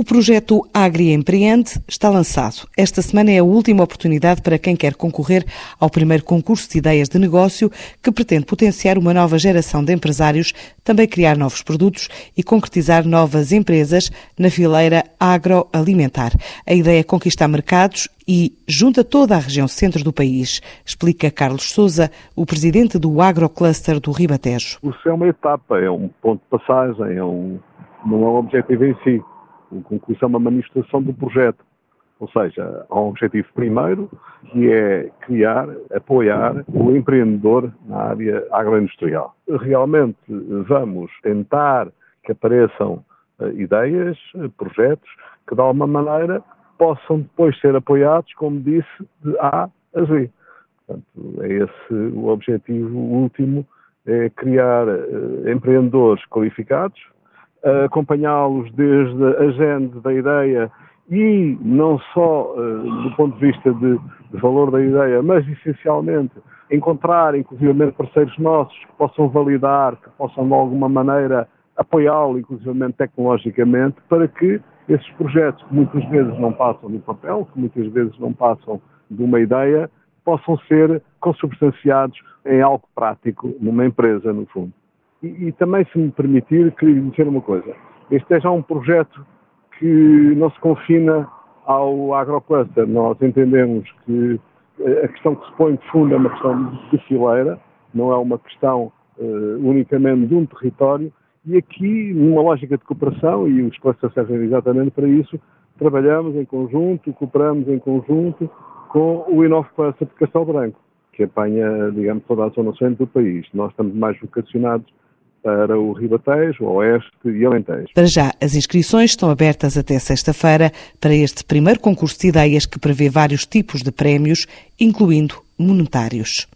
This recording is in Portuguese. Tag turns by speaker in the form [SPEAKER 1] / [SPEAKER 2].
[SPEAKER 1] O projeto Agri Empreende está lançado. Esta semana é a última oportunidade para quem quer concorrer ao primeiro concurso de ideias de negócio que pretende potenciar uma nova geração de empresários, também criar novos produtos e concretizar novas empresas na fileira agroalimentar. A ideia é conquistar mercados e junta toda a região centro do país, explica Carlos Souza, o presidente do Agrocluster do Ribatejo.
[SPEAKER 2] Isso é uma etapa, é um ponto de passagem, é um, não é um objetivo em si o concurso é uma manifestação do projeto. Ou seja, há um objetivo primeiro, que é criar, apoiar o empreendedor na área agroindustrial. Realmente vamos tentar que apareçam uh, ideias, uh, projetos, que de alguma maneira possam depois ser apoiados, como disse, de A a Z. Portanto, é esse o objetivo último, é criar uh, empreendedores qualificados, acompanhá-los desde a gente da ideia e não só uh, do ponto de vista de, de, valor da ideia, mas essencialmente encontrar, inclusivamente, parceiros nossos que possam validar, que possam de alguma maneira apoiá-lo, inclusivamente tecnologicamente, para que esses projetos que muitas vezes não passam do papel, que muitas vezes não passam de uma ideia, possam ser consubstanciados em algo prático numa empresa, no fundo. E, e, também, se me permitir, queria dizer uma coisa. Este é já um projeto que não se confina ao agrocluster. Nós entendemos que eh, a questão que se põe de fundo é uma questão de fileira, não é uma questão uh, unicamente de um território. E aqui, numa lógica de cooperação, e os clusters servem exatamente para isso, trabalhamos em conjunto, cooperamos em conjunto com o Inove Cluster de Castelo Branco, que apanha, digamos, toda a zona centro do país. Nós estamos mais vocacionados para o Ribatejo, Oeste e Alentejo.
[SPEAKER 1] Para já, as inscrições estão abertas até sexta-feira para este primeiro concurso de ideias que prevê vários tipos de prémios, incluindo monetários.